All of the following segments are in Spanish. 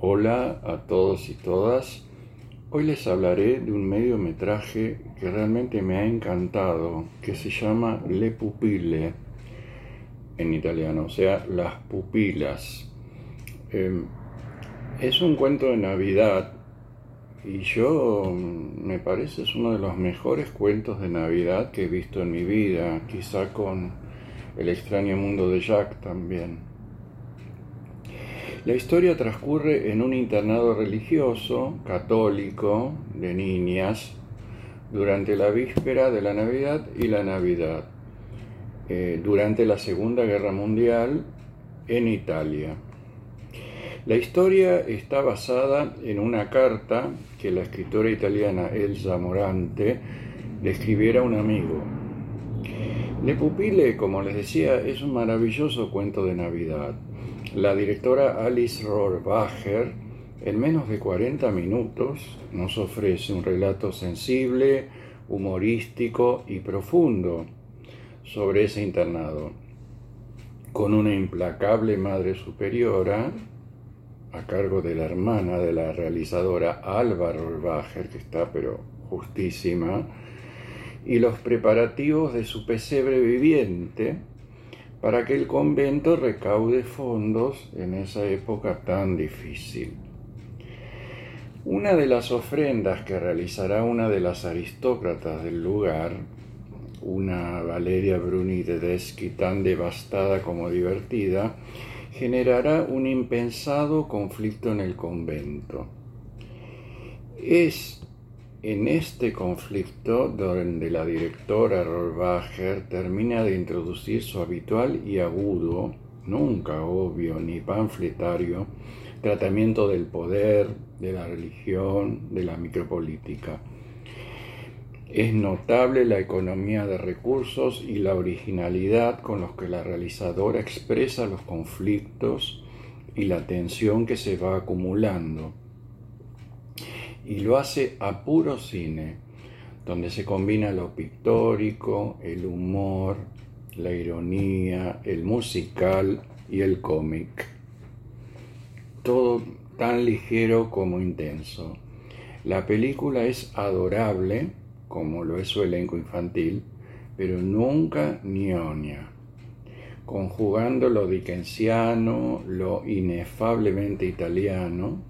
Hola a todos y todas. Hoy les hablaré de un mediometraje que realmente me ha encantado, que se llama Le Pupille en italiano, o sea, las pupilas. Em, es un cuento de Navidad y yo me parece es uno de los mejores cuentos de Navidad que he visto en mi vida, quizá con El extraño mundo de Jack también. La historia transcurre en un internado religioso, católico, de niñas, durante la víspera de la Navidad y la Navidad, eh, durante la Segunda Guerra Mundial en Italia. La historia está basada en una carta que la escritora italiana Elsa Morante le escribiera a un amigo. Le Pupile, como les decía, es un maravilloso cuento de Navidad la directora Alice Rohrbacher, en menos de 40 minutos, nos ofrece un relato sensible, humorístico y profundo sobre ese internado, con una implacable madre superiora a cargo de la hermana de la realizadora Alba Rohrbacher, que está pero justísima, y los preparativos de su pesebre viviente, para que el convento recaude fondos en esa época tan difícil. Una de las ofrendas que realizará una de las aristócratas del lugar, una Valeria Bruni Tedeschi tan devastada como divertida, generará un impensado conflicto en el convento. Es en este conflicto, donde la directora Rohrbacher termina de introducir su habitual y agudo, nunca obvio ni panfletario, tratamiento del poder, de la religión, de la micropolítica. Es notable la economía de recursos y la originalidad con los que la realizadora expresa los conflictos y la tensión que se va acumulando y lo hace a puro cine, donde se combina lo pictórico, el humor, la ironía, el musical y el cómic. Todo tan ligero como intenso. La película es adorable, como lo es su elenco infantil, pero nunca ñoña, conjugando lo dickensiano, lo inefablemente italiano,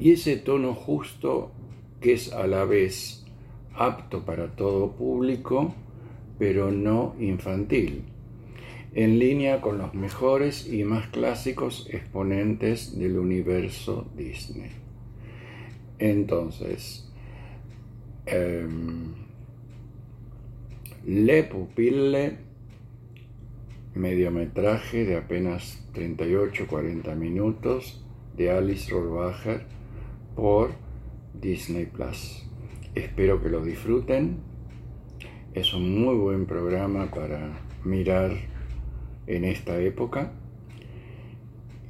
y ese tono justo que es a la vez apto para todo público, pero no infantil, en línea con los mejores y más clásicos exponentes del universo Disney. Entonces, em, Le Pupille, mediometraje de apenas 38-40 minutos de Alice Rohrbacher, por Disney Plus. Espero que lo disfruten. Es un muy buen programa para mirar en esta época.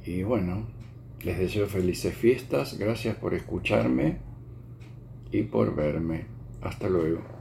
Y bueno, les deseo felices fiestas. Gracias por escucharme y por verme. Hasta luego.